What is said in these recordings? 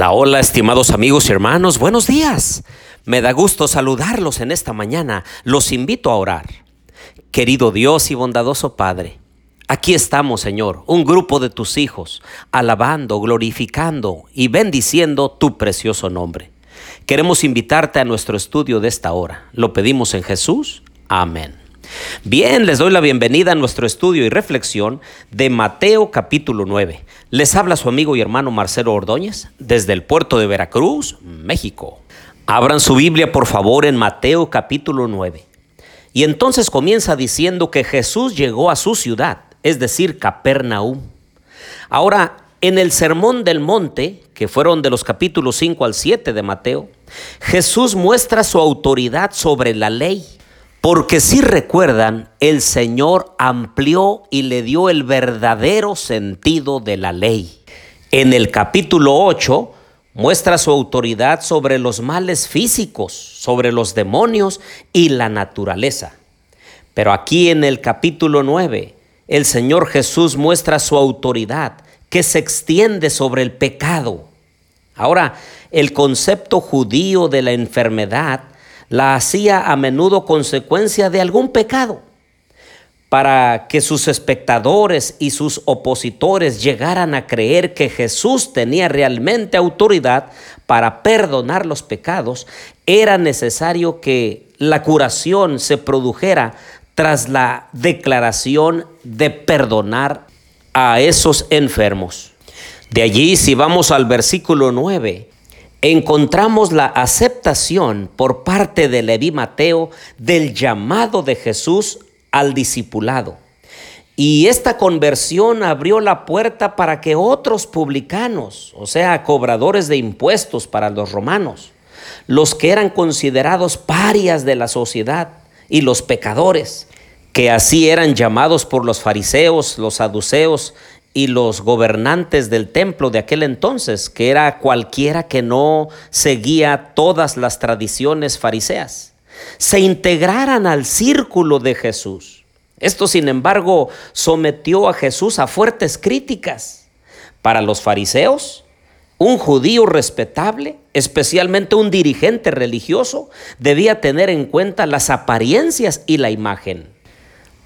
Hola, hola, estimados amigos y hermanos, buenos días. Me da gusto saludarlos en esta mañana. Los invito a orar. Querido Dios y bondadoso Padre, aquí estamos, Señor, un grupo de tus hijos, alabando, glorificando y bendiciendo tu precioso nombre. Queremos invitarte a nuestro estudio de esta hora. Lo pedimos en Jesús. Amén. Bien, les doy la bienvenida a nuestro estudio y reflexión de Mateo capítulo 9. Les habla su amigo y hermano Marcelo Ordóñez desde el puerto de Veracruz, México. Abran su Biblia por favor en Mateo capítulo 9. Y entonces comienza diciendo que Jesús llegó a su ciudad, es decir, Capernaum. Ahora, en el Sermón del Monte, que fueron de los capítulos 5 al 7 de Mateo, Jesús muestra su autoridad sobre la ley porque si recuerdan, el Señor amplió y le dio el verdadero sentido de la ley. En el capítulo 8 muestra su autoridad sobre los males físicos, sobre los demonios y la naturaleza. Pero aquí en el capítulo 9, el Señor Jesús muestra su autoridad que se extiende sobre el pecado. Ahora, el concepto judío de la enfermedad la hacía a menudo consecuencia de algún pecado, para que sus espectadores y sus opositores llegaran a creer que Jesús tenía realmente autoridad para perdonar los pecados, era necesario que la curación se produjera tras la declaración de perdonar a esos enfermos. De allí, si vamos al versículo 9, encontramos la aceptación por parte de Leví Mateo del llamado de Jesús al discipulado. Y esta conversión abrió la puerta para que otros publicanos, o sea, cobradores de impuestos para los romanos, los que eran considerados parias de la sociedad y los pecadores, que así eran llamados por los fariseos, los saduceos y los gobernantes del templo de aquel entonces, que era cualquiera que no seguía todas las tradiciones fariseas, se integraran al círculo de Jesús. Esto, sin embargo, sometió a Jesús a fuertes críticas. Para los fariseos, un judío respetable, especialmente un dirigente religioso, debía tener en cuenta las apariencias y la imagen.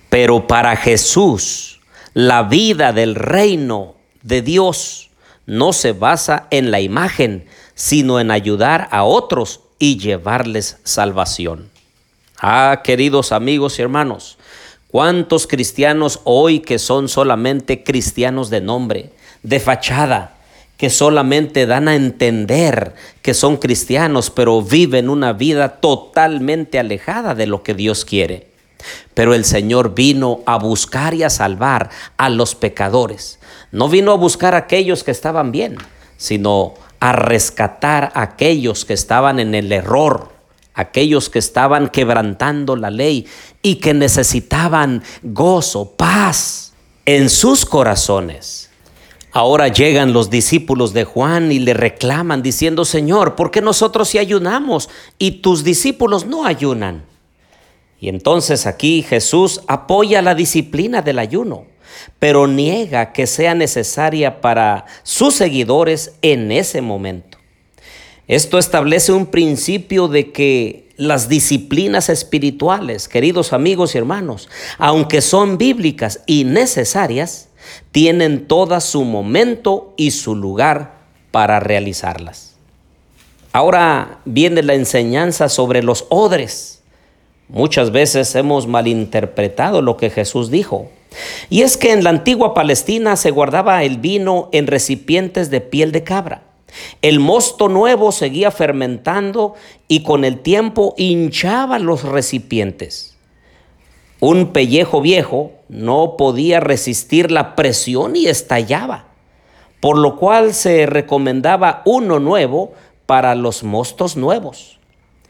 Pero para Jesús, la vida del reino de Dios no se basa en la imagen, sino en ayudar a otros y llevarles salvación. Ah, queridos amigos y hermanos, ¿cuántos cristianos hoy que son solamente cristianos de nombre, de fachada, que solamente dan a entender que son cristianos, pero viven una vida totalmente alejada de lo que Dios quiere? Pero el Señor vino a buscar y a salvar a los pecadores. No vino a buscar a aquellos que estaban bien, sino a rescatar a aquellos que estaban en el error, aquellos que estaban quebrantando la ley y que necesitaban gozo, paz en sus corazones. Ahora llegan los discípulos de Juan y le reclaman diciendo, Señor, ¿por qué nosotros sí ayunamos y tus discípulos no ayunan? Y entonces aquí Jesús apoya la disciplina del ayuno, pero niega que sea necesaria para sus seguidores en ese momento. Esto establece un principio de que las disciplinas espirituales, queridos amigos y hermanos, aunque son bíblicas y necesarias, tienen toda su momento y su lugar para realizarlas. Ahora viene la enseñanza sobre los odres. Muchas veces hemos malinterpretado lo que Jesús dijo. Y es que en la antigua Palestina se guardaba el vino en recipientes de piel de cabra. El mosto nuevo seguía fermentando y con el tiempo hinchaba los recipientes. Un pellejo viejo no podía resistir la presión y estallaba, por lo cual se recomendaba uno nuevo para los mostos nuevos.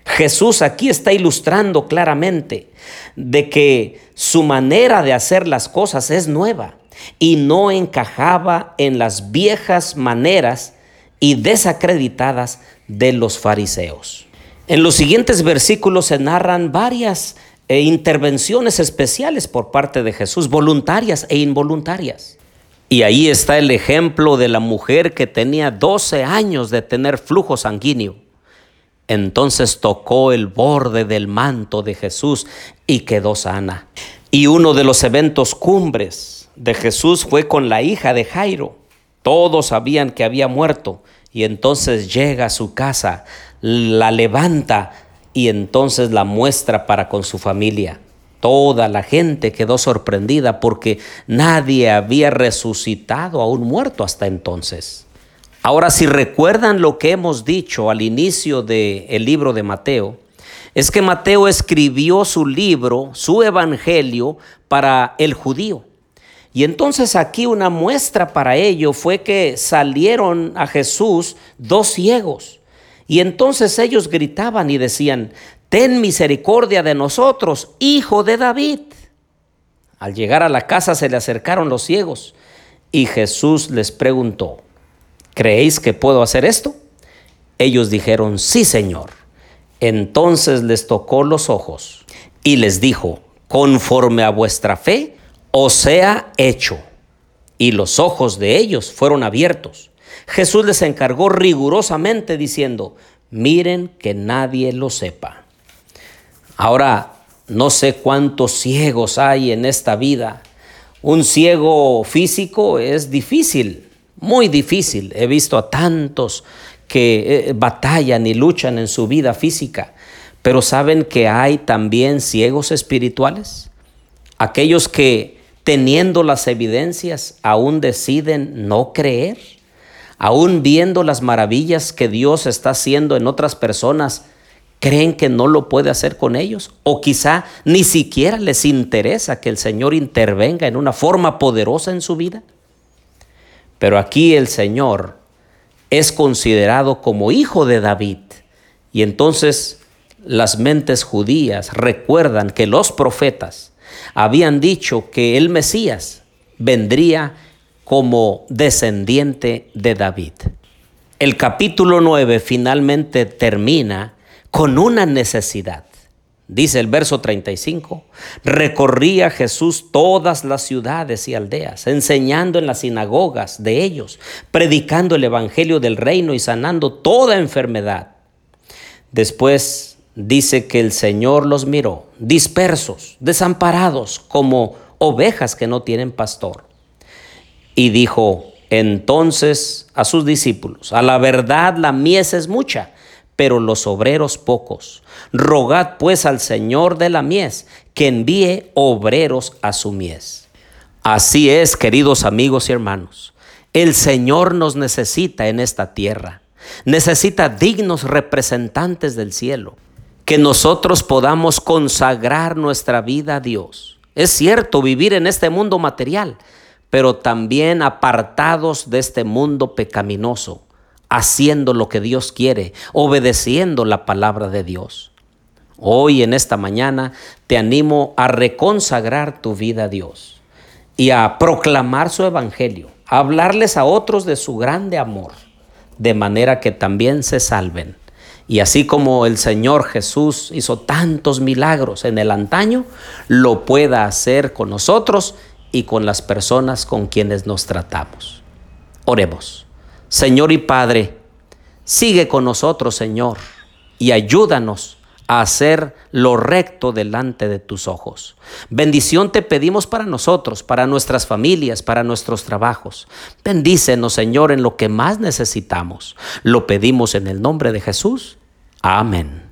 Jesús aquí está ilustrando claramente de que su manera de hacer las cosas es nueva y no encajaba en las viejas maneras y desacreditadas de los fariseos. En los siguientes versículos se narran varias eh, intervenciones especiales por parte de Jesús, voluntarias e involuntarias. Y ahí está el ejemplo de la mujer que tenía 12 años de tener flujo sanguíneo. Entonces tocó el borde del manto de Jesús y quedó sana. Y uno de los eventos cumbres de Jesús fue con la hija de Jairo. Todos sabían que había muerto y entonces llega a su casa, la levanta y entonces la muestra para con su familia. Toda la gente quedó sorprendida porque nadie había resucitado a un muerto hasta entonces. Ahora, si recuerdan lo que hemos dicho al inicio del libro de Mateo, es que Mateo escribió su libro, su evangelio, para el judío. Y entonces aquí una muestra para ello fue que salieron a Jesús dos ciegos. Y entonces ellos gritaban y decían, ten misericordia de nosotros, hijo de David. Al llegar a la casa se le acercaron los ciegos y Jesús les preguntó, ¿creéis que puedo hacer esto? Ellos dijeron, sí, Señor. Entonces les tocó los ojos y les dijo, conforme a vuestra fe, os sea hecho. Y los ojos de ellos fueron abiertos. Jesús les encargó rigurosamente diciendo, miren que nadie lo sepa. Ahora, no sé cuántos ciegos hay en esta vida. Un ciego físico es difícil, muy difícil. He visto a tantos que eh, batallan y luchan en su vida física, pero ¿saben que hay también ciegos espirituales? Aquellos que teniendo las evidencias aún deciden no creer, aún viendo las maravillas que Dios está haciendo en otras personas, creen que no lo puede hacer con ellos o quizá ni siquiera les interesa que el Señor intervenga en una forma poderosa en su vida. Pero aquí el Señor es considerado como hijo de David y entonces las mentes judías recuerdan que los profetas habían dicho que el Mesías vendría como descendiente de David. El capítulo 9 finalmente termina con una necesidad. Dice el verso 35, recorría Jesús todas las ciudades y aldeas, enseñando en las sinagogas de ellos, predicando el Evangelio del reino y sanando toda enfermedad. Después dice que el Señor los miró, dispersos, desamparados, como ovejas que no tienen pastor. Y dijo entonces a sus discípulos, a la verdad la mies es mucha pero los obreros pocos. Rogad pues al Señor de la mies que envíe obreros a su mies. Así es, queridos amigos y hermanos, el Señor nos necesita en esta tierra. Necesita dignos representantes del cielo, que nosotros podamos consagrar nuestra vida a Dios. Es cierto vivir en este mundo material, pero también apartados de este mundo pecaminoso haciendo lo que Dios quiere, obedeciendo la palabra de Dios. Hoy en esta mañana te animo a reconsagrar tu vida a Dios y a proclamar su evangelio, a hablarles a otros de su grande amor, de manera que también se salven. Y así como el Señor Jesús hizo tantos milagros en el antaño, lo pueda hacer con nosotros y con las personas con quienes nos tratamos. Oremos. Señor y Padre, sigue con nosotros, Señor, y ayúdanos a hacer lo recto delante de tus ojos. Bendición te pedimos para nosotros, para nuestras familias, para nuestros trabajos. Bendícenos, Señor, en lo que más necesitamos. Lo pedimos en el nombre de Jesús. Amén.